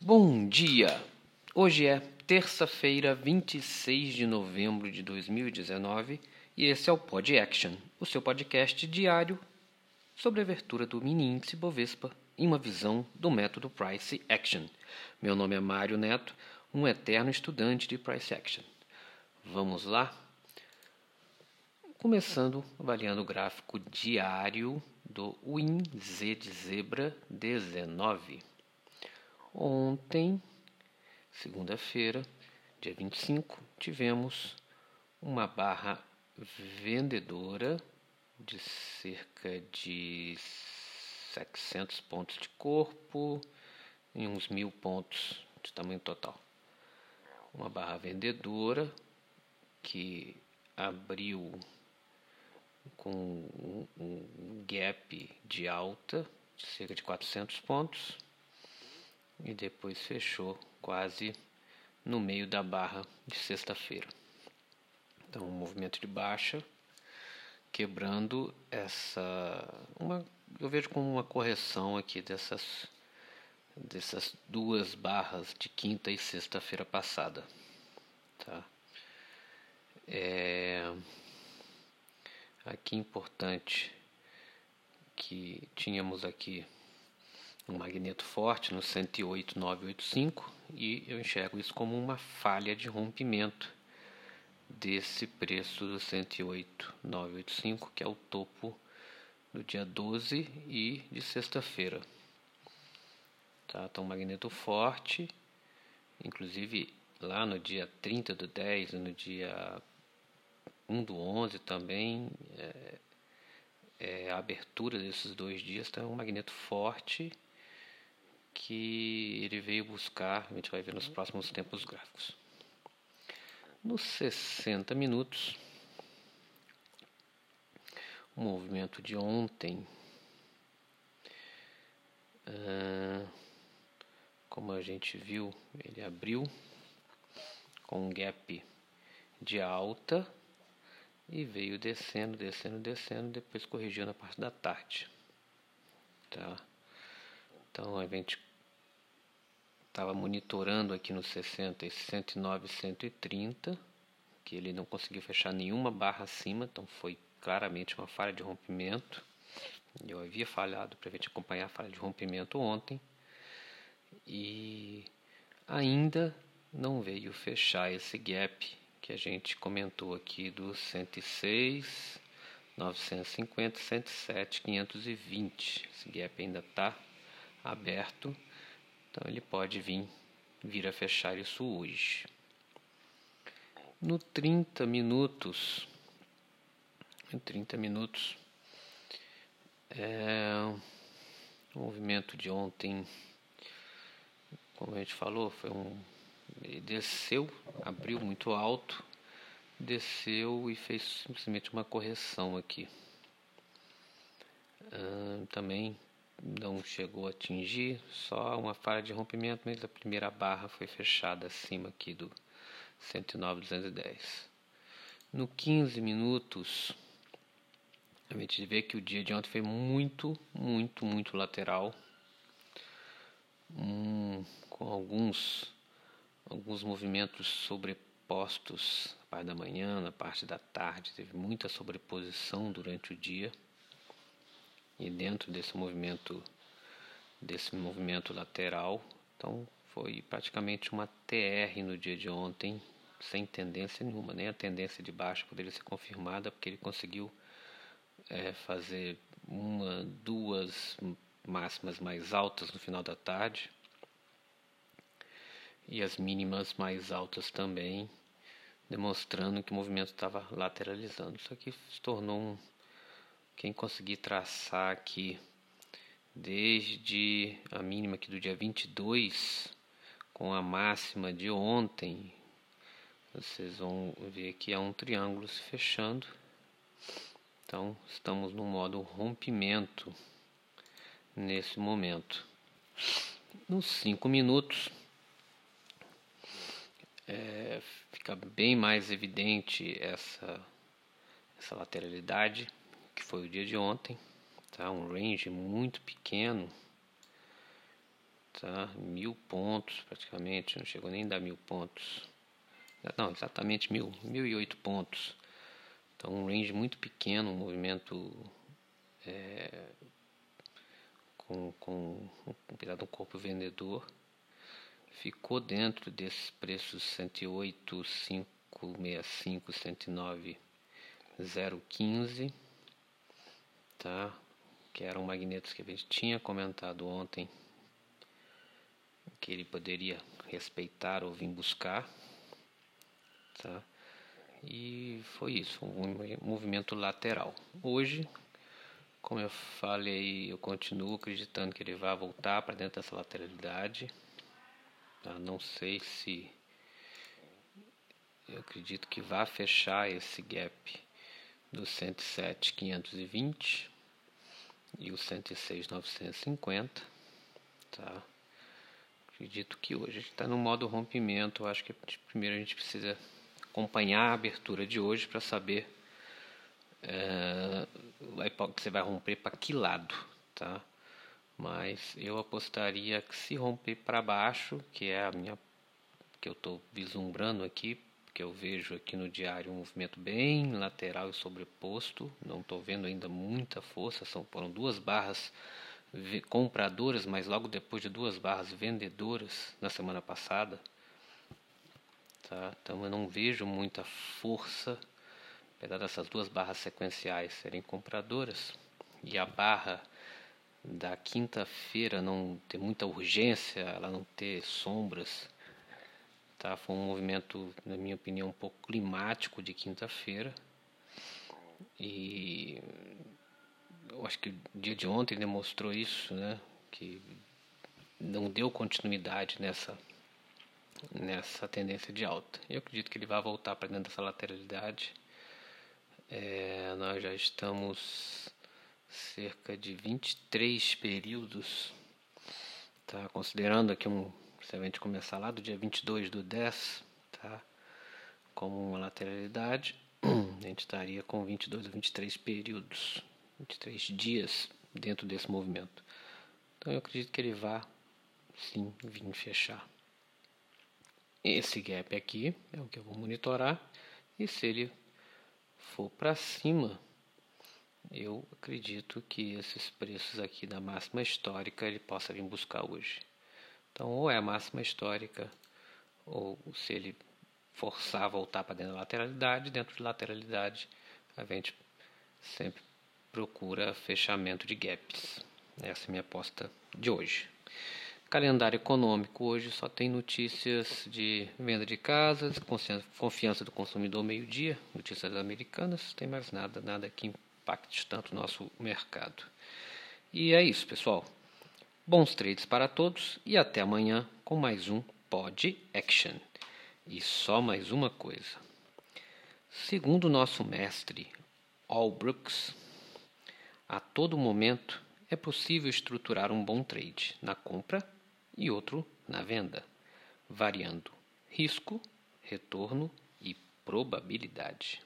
Bom dia! Hoje é terça-feira, 26 de novembro de 2019 e esse é o Pod Action, o seu podcast diário sobre a abertura do mini índice Bovespa em uma visão do método Price Action. Meu nome é Mário Neto, um eterno estudante de Price Action. Vamos lá? Começando avaliando o gráfico diário do WinZ de Zebra 19. Ontem, segunda-feira, dia 25, tivemos uma barra vendedora de cerca de 700 pontos de corpo e uns mil pontos de tamanho total. Uma barra vendedora que abriu com um, um gap de alta de cerca de 400 pontos e depois fechou quase no meio da barra de sexta-feira. Então, um movimento de baixa quebrando essa uma eu vejo como uma correção aqui dessas dessas duas barras de quinta e sexta-feira passada, tá? É aqui importante que tínhamos aqui um magneto forte no 108,985 e eu enxergo isso como uma falha de rompimento desse preço do 108,985, que é o topo do dia 12 e de sexta-feira. Tá? Então, magneto forte, inclusive lá no dia 30 do 10 e no dia 1 do 11 também, é, é, a abertura desses dois dias está um magneto forte que ele veio buscar, a gente vai ver nos próximos tempos gráficos. Nos 60 minutos, o movimento de ontem, ah, como a gente viu, ele abriu com um gap de alta e veio descendo, descendo, descendo, depois corrigiu na parte da tarde. Tá? Então a gente estava monitorando aqui no 60 e 109 130 que ele não conseguiu fechar nenhuma barra acima então foi claramente uma falha de rompimento. Eu havia falhado para a gente acompanhar a falha de rompimento ontem e ainda não veio fechar esse gap que a gente comentou aqui do 106 950 107 520 esse gap ainda está aberto então ele pode vir, vir a fechar isso hoje. No 30 minutos, em 30 minutos, é, o movimento de ontem, como a gente falou, foi um. Ele desceu, abriu muito alto, desceu e fez simplesmente uma correção aqui. Ah, também não chegou a atingir, só uma falha de rompimento, mas a primeira barra foi fechada acima aqui do 109,210. No 15 minutos, a gente vê que o dia de ontem foi muito, muito, muito lateral, hum, com alguns, alguns movimentos sobrepostos na parte da manhã, na parte da tarde, teve muita sobreposição durante o dia. E dentro desse movimento desse movimento lateral, então foi praticamente uma TR no dia de ontem, sem tendência nenhuma, nem a tendência de baixa poderia ser confirmada, porque ele conseguiu é, fazer uma, duas máximas mais altas no final da tarde e as mínimas mais altas também, demonstrando que o movimento estava lateralizando. Isso aqui se tornou um quem conseguir traçar aqui desde a mínima aqui do dia 22 com a máxima de ontem, vocês vão ver que é um triângulo se fechando. Então, estamos no modo rompimento nesse momento. Nos 5 minutos, é, fica bem mais evidente essa, essa lateralidade que foi o dia de ontem, tá? Um range muito pequeno tá? Mil pontos praticamente, não chegou nem a dar mil pontos. Não, exatamente mil, mil e oito pontos. Então um range muito pequeno, um movimento é, com, com um corpo vendedor. Ficou dentro desses preços 108, 565, 109, 015, tá? Que eram magnetos que a gente tinha comentado ontem que ele poderia respeitar ou vir buscar, tá? E foi isso, um movimento lateral. Hoje, como eu falei, eu continuo acreditando que ele vai voltar para dentro dessa lateralidade. Tá? Não sei se eu acredito que vai fechar esse gap do 107.520 e o 106.950, tá? Acredito que hoje está no modo rompimento. Acho que primeiro a gente precisa acompanhar a abertura de hoje para saber é, que você vai romper para que lado, tá? Mas eu apostaria que se romper para baixo, que é a minha que eu estou vislumbrando aqui, porque eu vejo aqui no diário um movimento bem lateral e sobreposto. Não estou vendo ainda muita força, são foram duas barras compradoras, mas logo depois de duas barras vendedoras na semana passada. Tá? Então eu não vejo muita força, apesar dessas duas barras sequenciais serem compradoras e a barra da quinta-feira não ter muita urgência, ela não ter sombras. Tá? Foi um movimento, na minha opinião, um pouco climático de quinta-feira. E eu acho que o dia de ontem demonstrou isso, né? Que não deu continuidade nessa nessa tendência de alta. Eu acredito que ele vai voltar para dentro dessa lateralidade. É, nós já estamos cerca de 23 períodos, tá? Considerando aqui um, se a gente começar lá do dia 22 do 10, tá? Como uma lateralidade, a gente estaria com 22 ou 23 períodos 23 dias dentro desse movimento. Então eu acredito que ele vá sim vir fechar. Esse gap aqui é o que eu vou monitorar e se ele for para cima, eu acredito que esses preços aqui da máxima histórica ele possa vir buscar hoje. Então ou é a máxima histórica ou se ele forçar a voltar para dentro da lateralidade, dentro de lateralidade a gente sempre procura fechamento de gaps. Essa é a minha aposta de hoje. Calendário econômico hoje só tem notícias de venda de casas, confiança do consumidor meio-dia, notícias americanas, não tem mais nada, nada que impacte tanto o nosso mercado. E é isso, pessoal. Bons trades para todos e até amanhã com mais um Pod Action. E só mais uma coisa. Segundo nosso mestre Al Brooks, a todo momento é possível estruturar um bom trade na compra e outro na venda, variando risco, retorno e probabilidade.